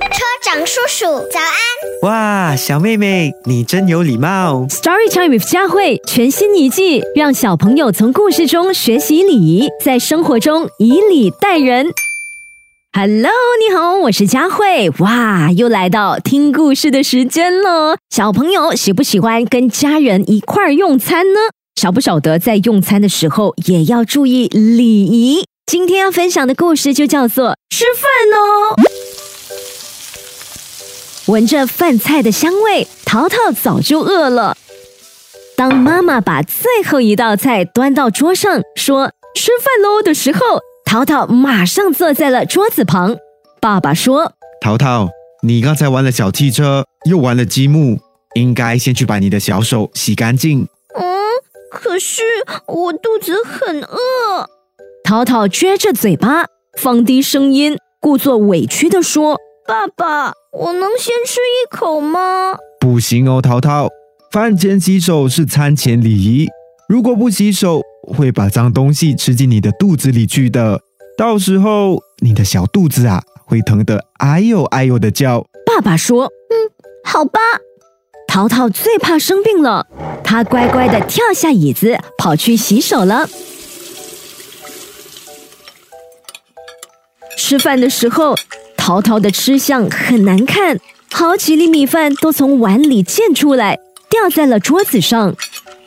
车长叔叔，早安！哇，小妹妹，你真有礼貌。Story Time with 佳慧全新一季，让小朋友从故事中学习礼仪，在生活中以礼待人。Hello，你好，我是佳慧。哇，又来到听故事的时间了。小朋友喜不喜欢跟家人一块儿用餐呢？晓不晓得在用餐的时候也要注意礼仪？今天要分享的故事就叫做吃饭哦。闻着饭菜的香味，淘淘早就饿了。当妈妈把最后一道菜端到桌上，说“吃饭喽”的时候，淘淘马上坐在了桌子旁。爸爸说淘淘，你刚才玩了小汽车，又玩了积木，应该先去把你的小手洗干净。嗯，可是我肚子很饿。：“淘淘撅着嘴巴，放低声音，故作委屈地说爸爸，我能先吃一口吗？不行哦，淘淘，饭前洗手是餐前礼仪。如果不洗手，会把脏东西吃进你的肚子里去的。到时候你的小肚子啊，会疼得哎呦哎呦的叫。：“爸爸说。”嗯好吧。淘淘最怕生病了，他乖乖的跳下椅子，跑去洗手了。吃饭的时候，淘淘的吃相很难看，好几粒米饭都从碗里溅出来，掉在了桌子上。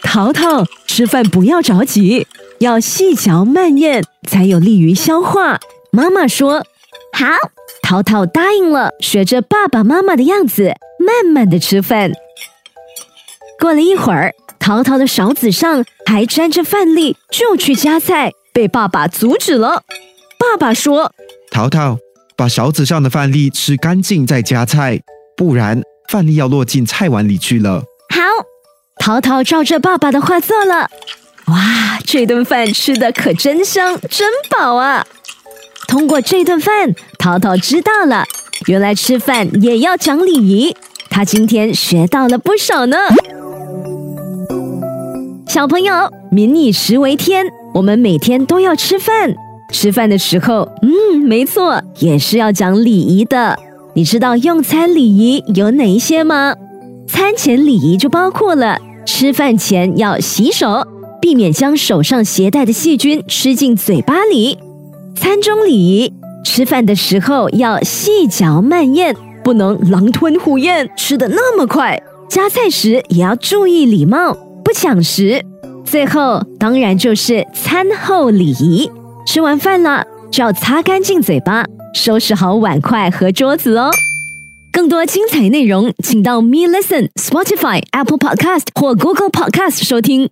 淘淘，吃饭不要着急，要细嚼慢咽，才有利于消化。妈妈说。好，淘淘答应了，学着爸爸妈妈的样子，慢慢的吃饭。过了一会儿，淘淘的勺子上还沾着饭粒，就去夹菜，被爸爸阻止了。爸爸说淘淘，把勺子上的饭粒吃干净再夹菜，不然饭粒要落进菜碗里去了。好，：“淘淘照着爸爸的话做了。”哇，这顿饭吃的可真香，真饱啊！通过这顿饭，淘淘知道了，原来吃饭也要讲礼仪。他今天学到了不少呢。小朋友，民以食为天，我们每天都要吃饭。吃饭的时候，嗯，没错，也是要讲礼仪的。你知道用餐礼仪有哪一些吗？餐前礼仪就包括了吃饭前要洗手，避免将手上携带的细菌吃进嘴巴里。餐中礼仪，吃饭的时候要细嚼慢咽，不能狼吞虎咽，吃的那么快。夹菜时也要注意礼貌，不抢食。最后当然就是餐后礼仪，吃完饭了就要擦干净嘴巴，收拾好碗筷和桌子哦。更多精彩内容，请到 Me Listen、Spotify、Apple Podcast 或 Google Podcast 收听。